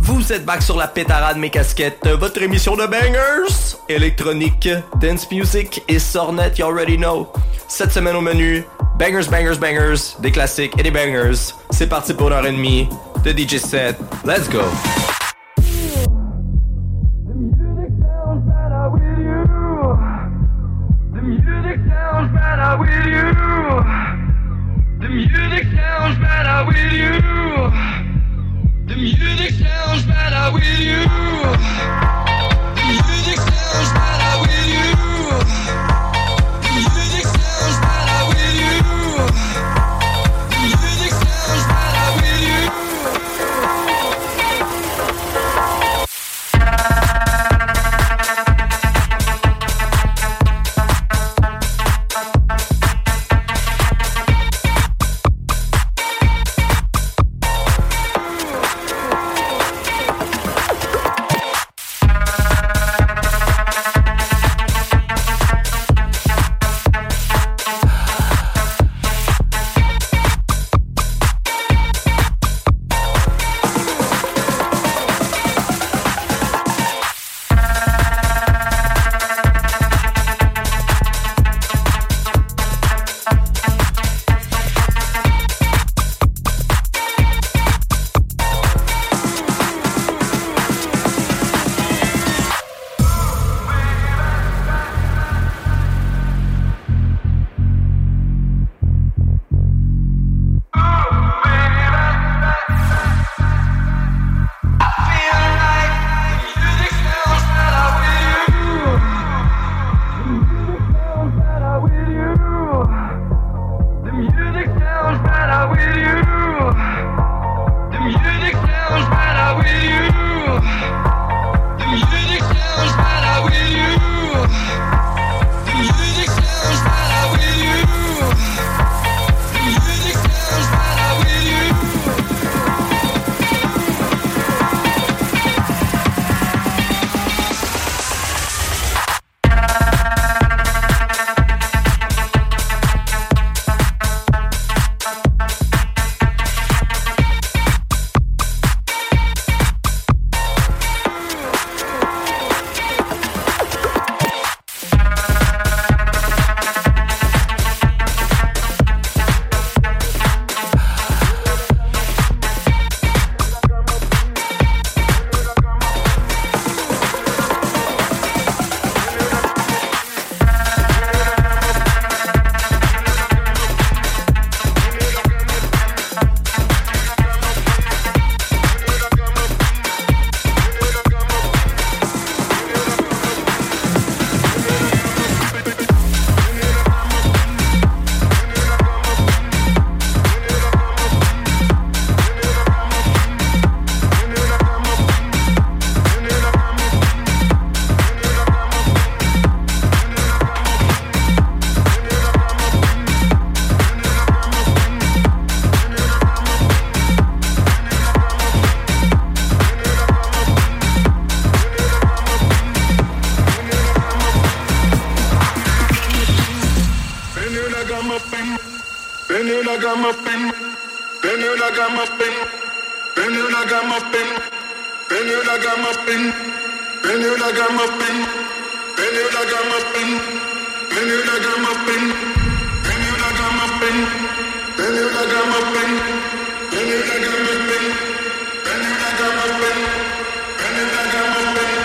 Vous êtes back sur la pétarade mes casquettes, votre émission de bangers, électronique, dance music et sornette, you already know. Cette semaine au menu, bangers, bangers, bangers, des classiques et des bangers. C'est parti pour une heure et demie de DJ set. Let's go. better with you. The music sounds better with you. The music sounds better with you. The music sounds better with you. Then you like I'm up in. Then you like I'm up in. Then you like I'm up in. Then you like I'm up in. Then you like I'm up in. Then you like I'm up in. Then you like I'm up in. Then you like I'm up in. Then you like I'm up in. Then you like I'm up in. Then you like I'm up in. Then you like I'm up in.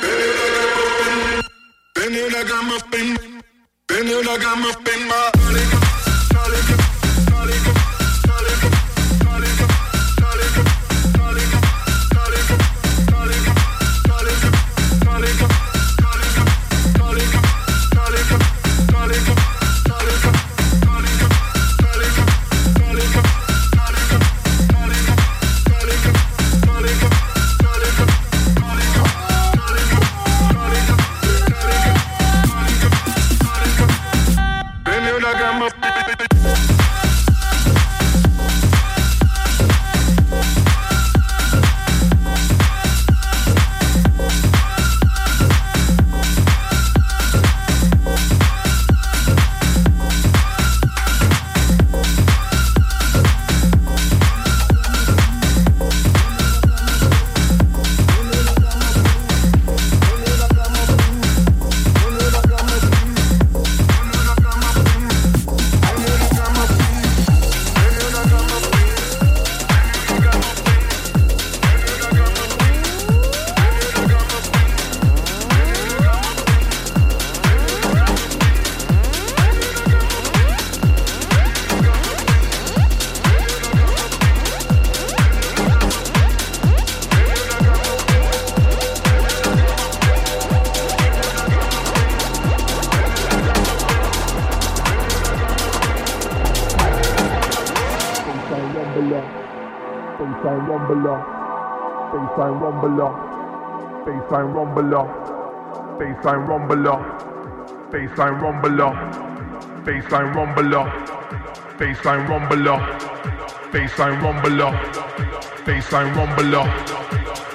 Then you like I'm up in. Then you like I'm up. Then you like I'm up in my all if you baseline rumbler, baseline rumbler, baseline rumbler, baseline rumbler, baseline rumbler, baseline rumbler,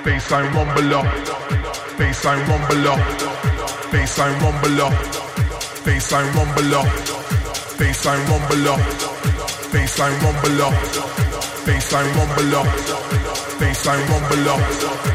baseline rumbler, baseline rumbler, baseline rumbler, baseline rumbler, baseline rumbler, baseline rumbler, baseline rumbler, baseline rumbler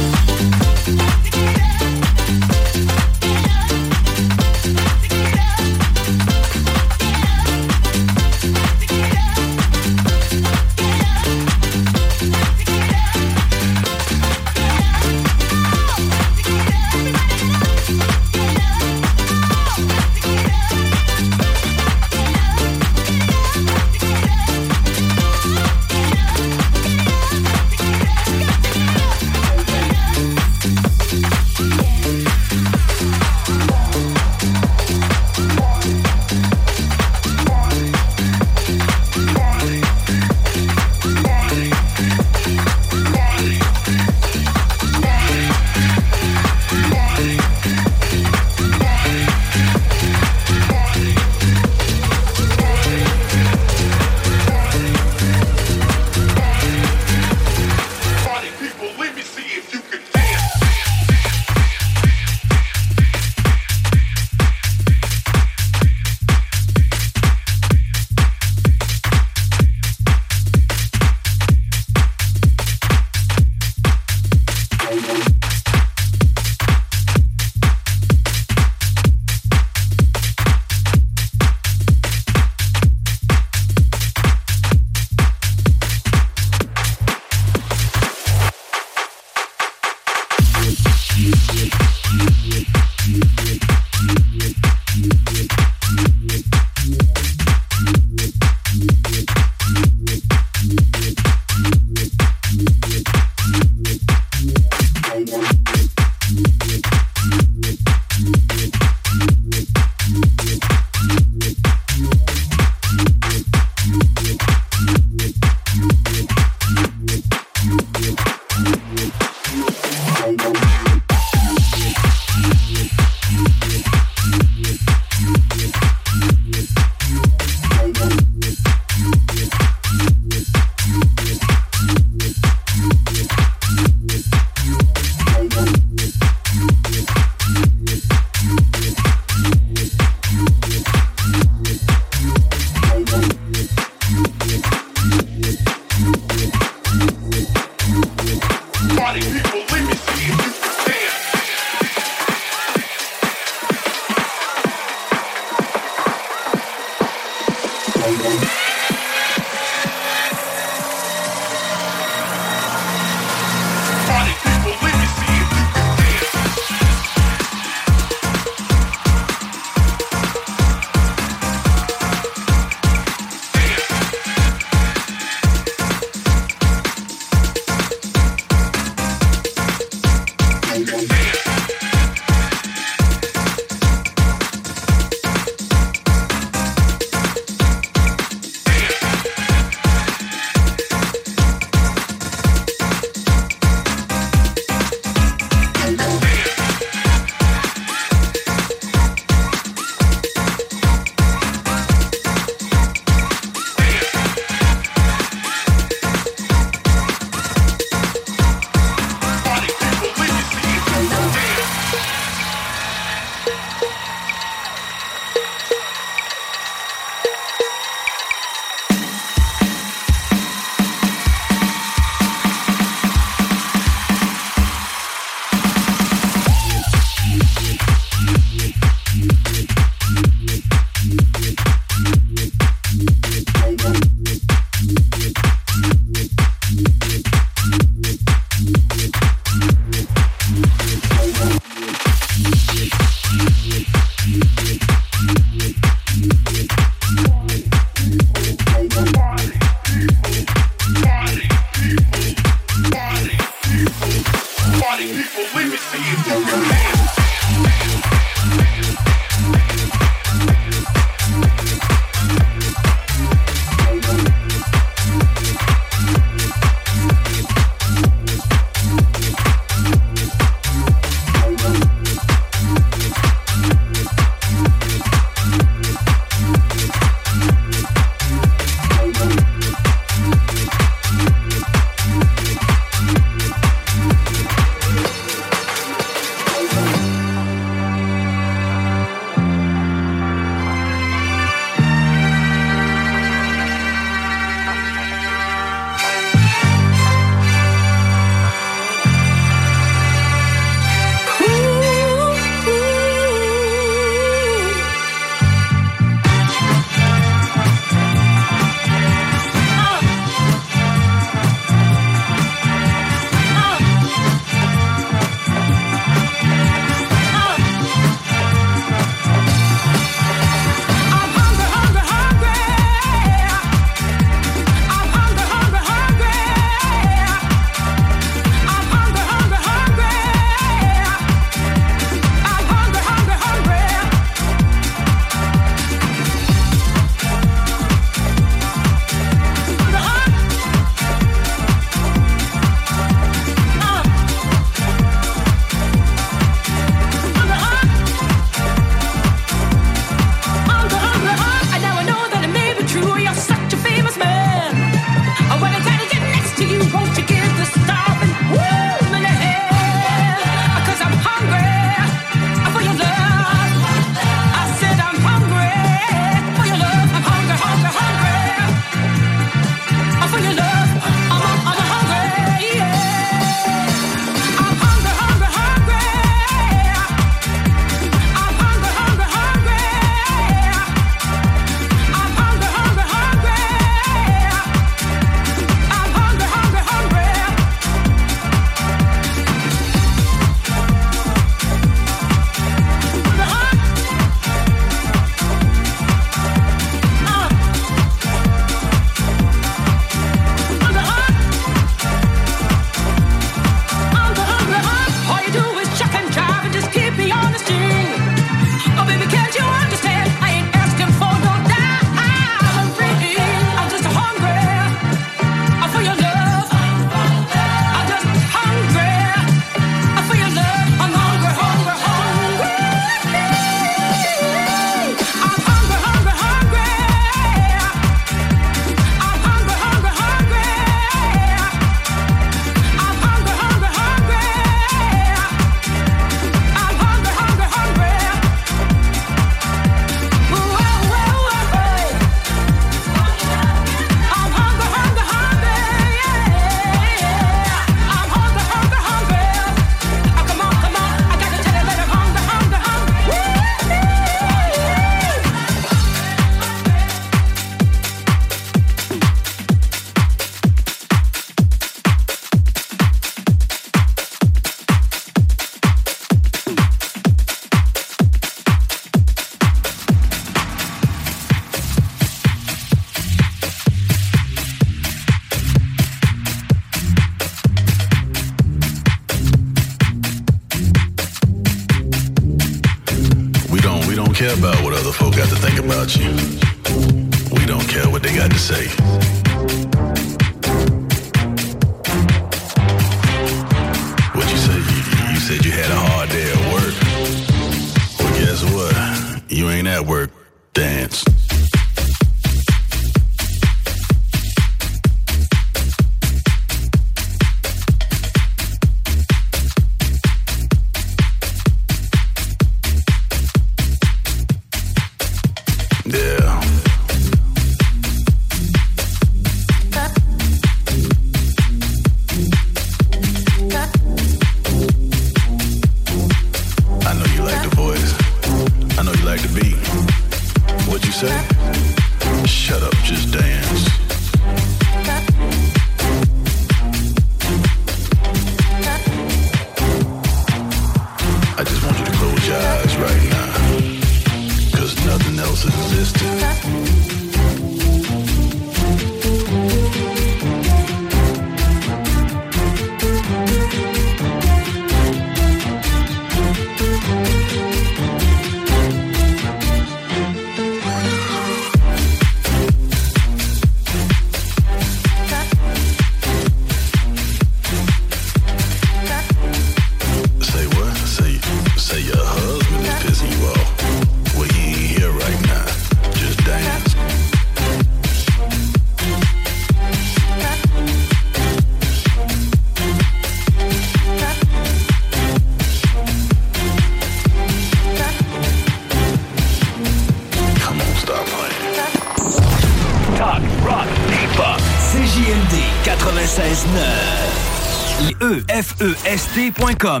talk, rock, hip-hop. CJMD 96.9. EFEST.com.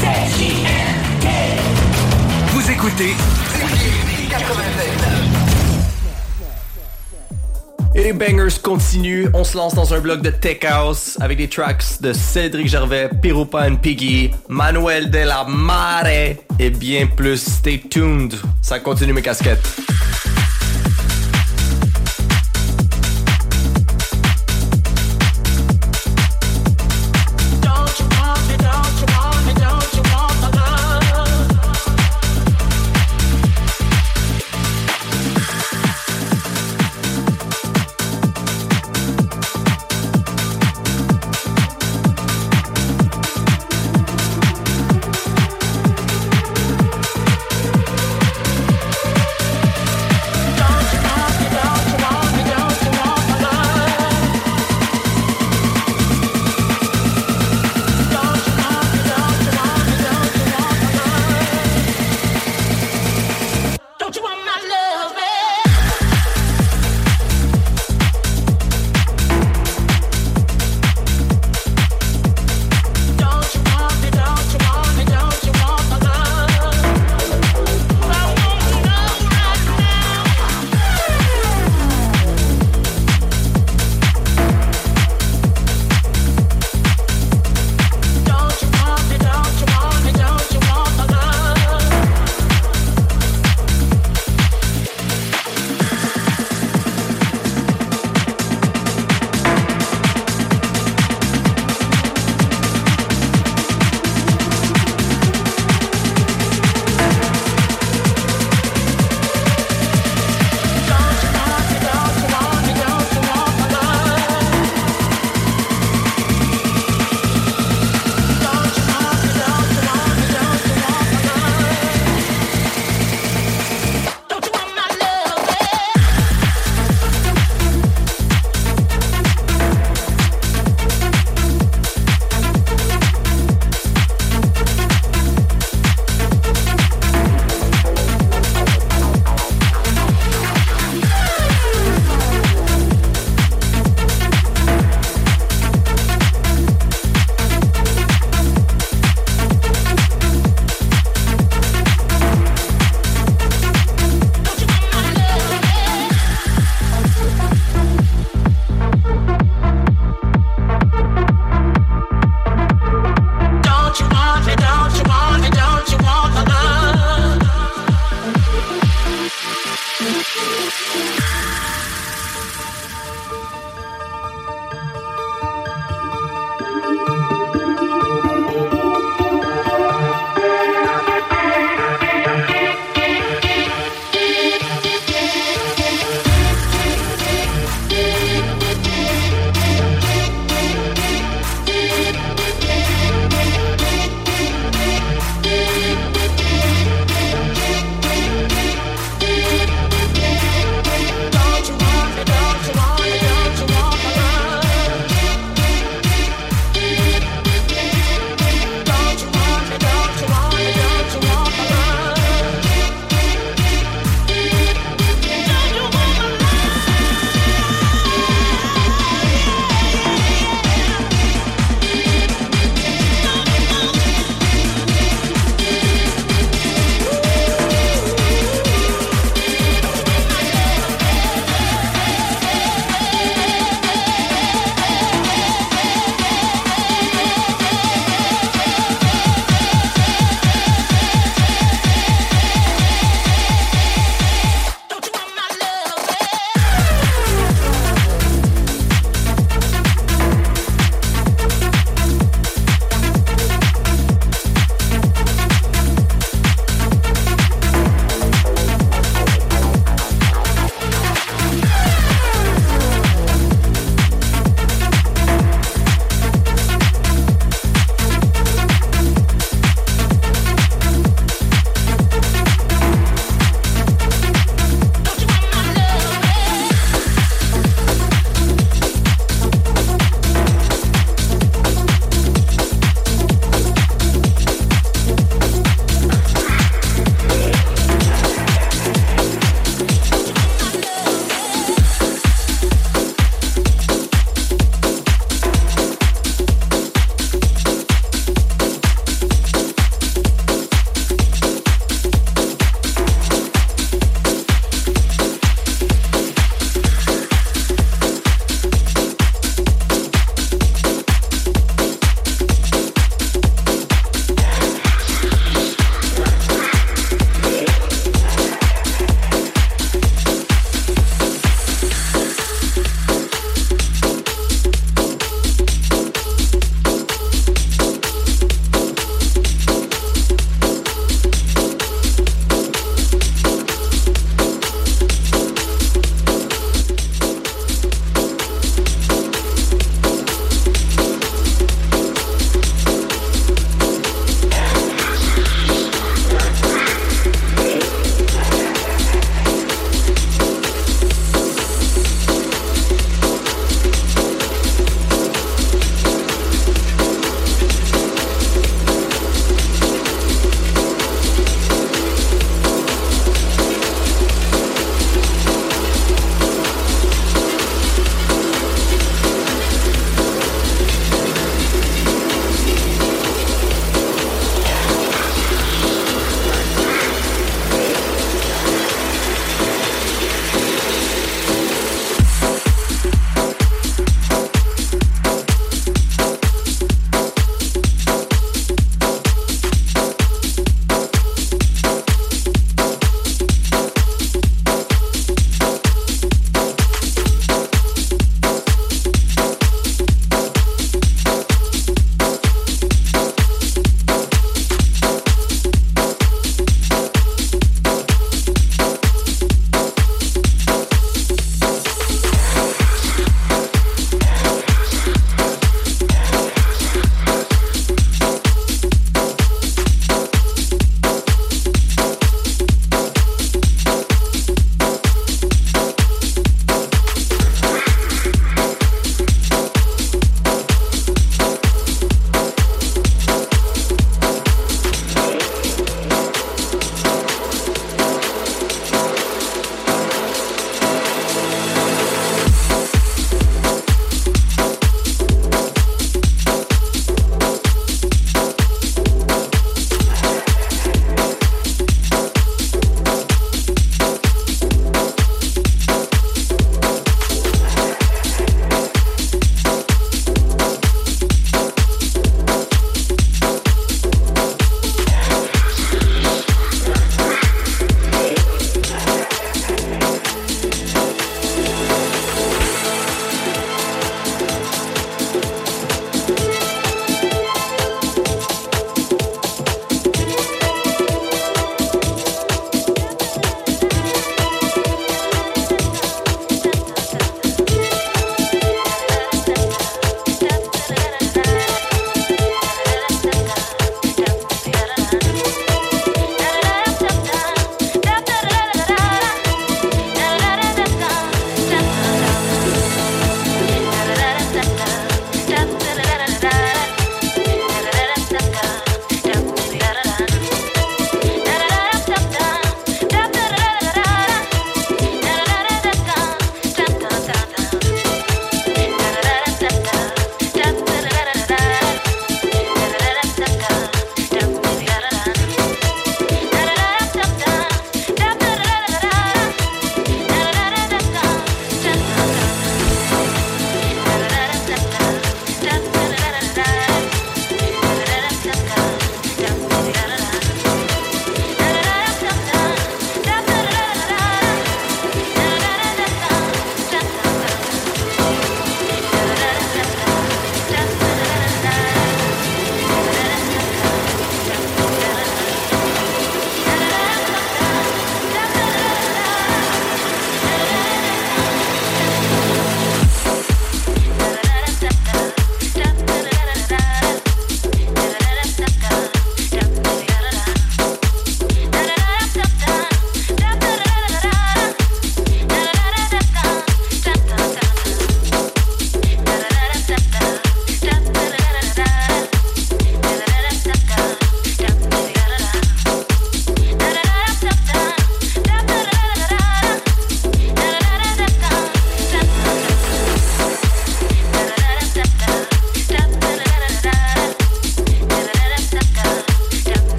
CJMD. Vous écoutez CJMD 96.9. Et les bangers continuent. On se lance dans un bloc de Tech House avec des tracks de Cédric Gervais, Pirupa and Piggy, Manuel de la Mare et bien plus. Stay tuned. Ça continue mes casquettes.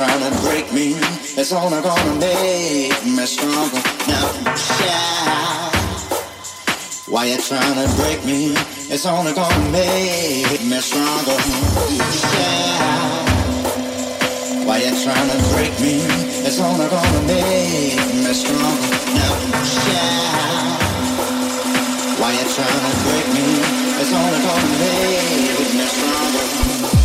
trying to break me? It's only gonna make me stronger. Now shout. Why you trying to break me? It's only gonna make me stronger. Shout. Why you trying to break me? It's only gonna make me stronger. Now shout. Why you trying to break me? It's only gonna make me stronger.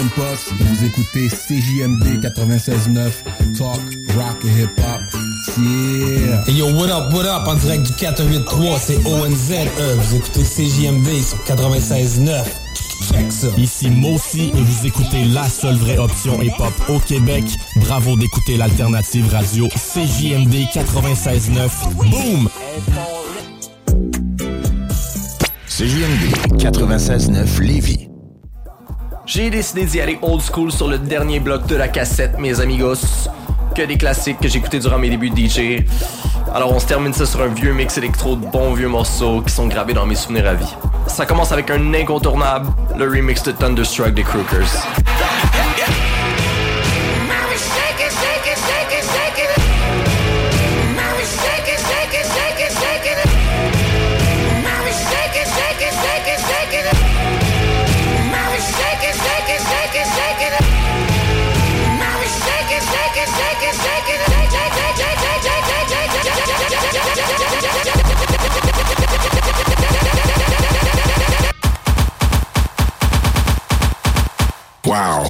Vous écoutez CJMD 96.9 Talk, Rock et Hip Hop. Yeah! Hey yo, what up, what up? En direct du 483, c'est ONZ. E. Vous écoutez CJMD sur 96.9. Check ça. Ici Mossy et vous écoutez la seule vraie option hip-hop au Québec. Bravo d'écouter l'alternative radio CJMD 96.9. Boom! CJMD 96.9 Lévis. J'ai décidé d'y aller old school sur le dernier bloc de la cassette, mes amigos. Que des classiques que j'écoutais durant mes débuts de DJ. Alors on se termine ça sur un vieux mix électro de bons vieux morceaux qui sont gravés dans mes souvenirs à vie. Ça commence avec un incontournable, le remix de Thunderstruck des Crookers. Wow.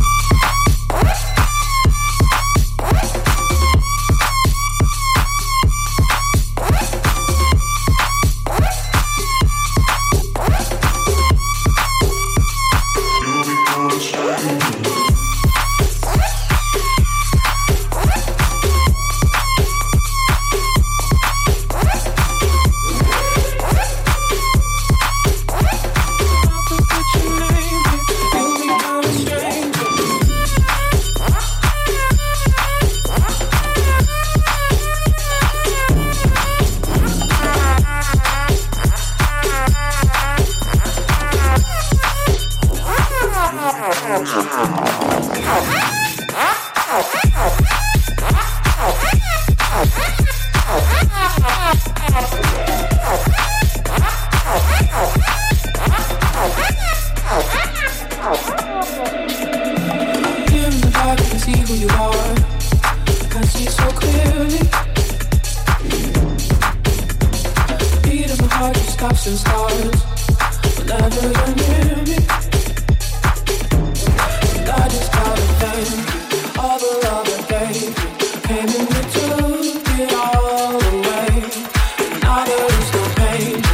change.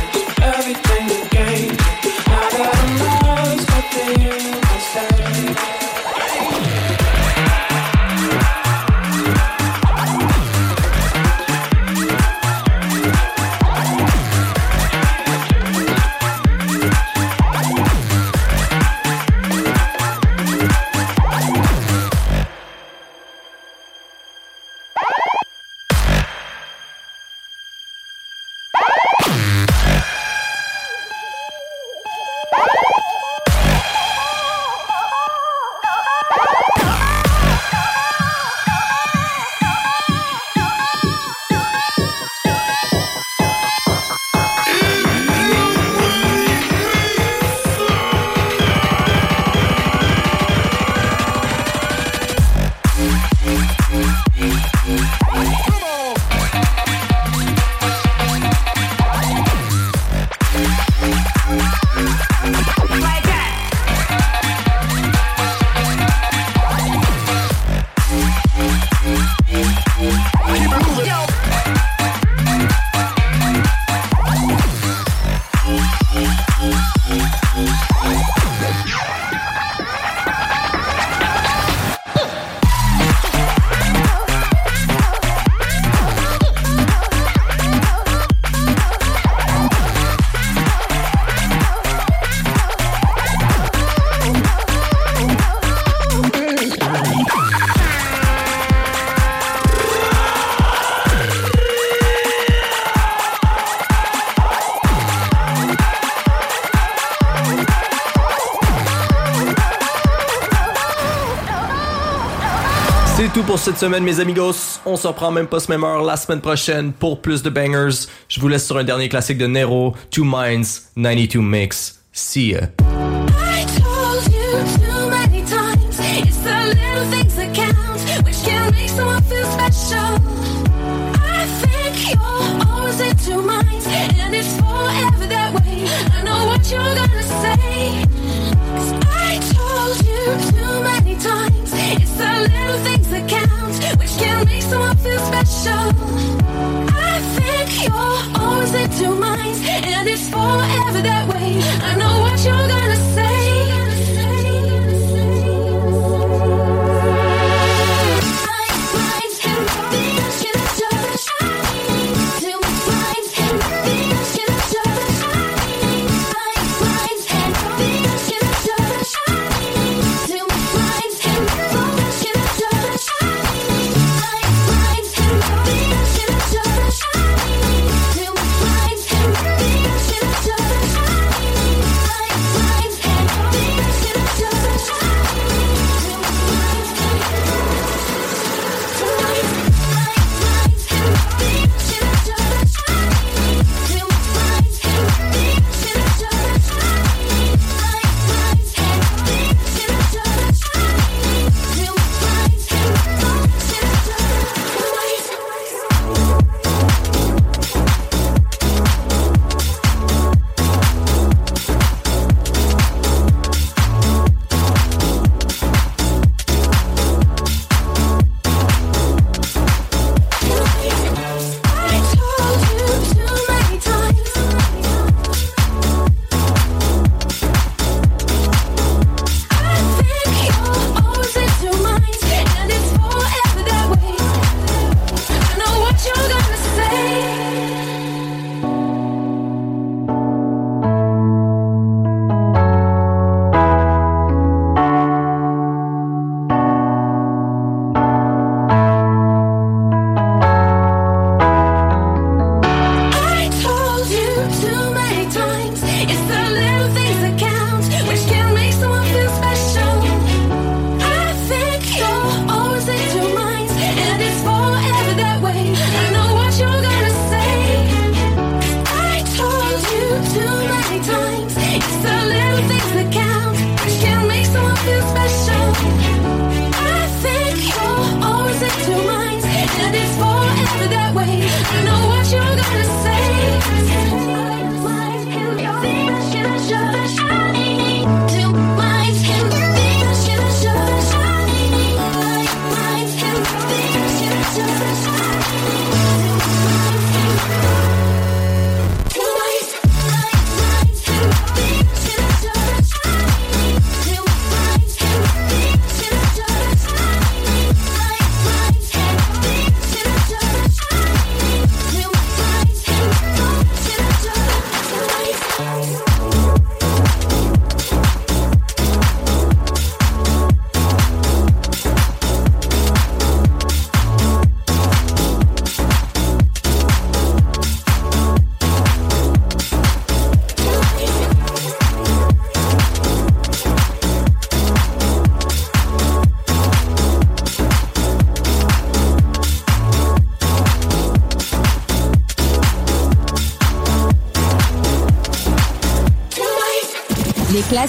cette semaine, mes amigos. On se reprend même pas ce même heure la semaine prochaine pour plus de bangers. Je vous laisse sur un dernier classique de Nero, Two Minds, 92 Mix. See ya. Feel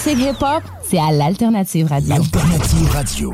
Les classiques hip-hop, c'est à l'Alternative Radio. Alternative Radio.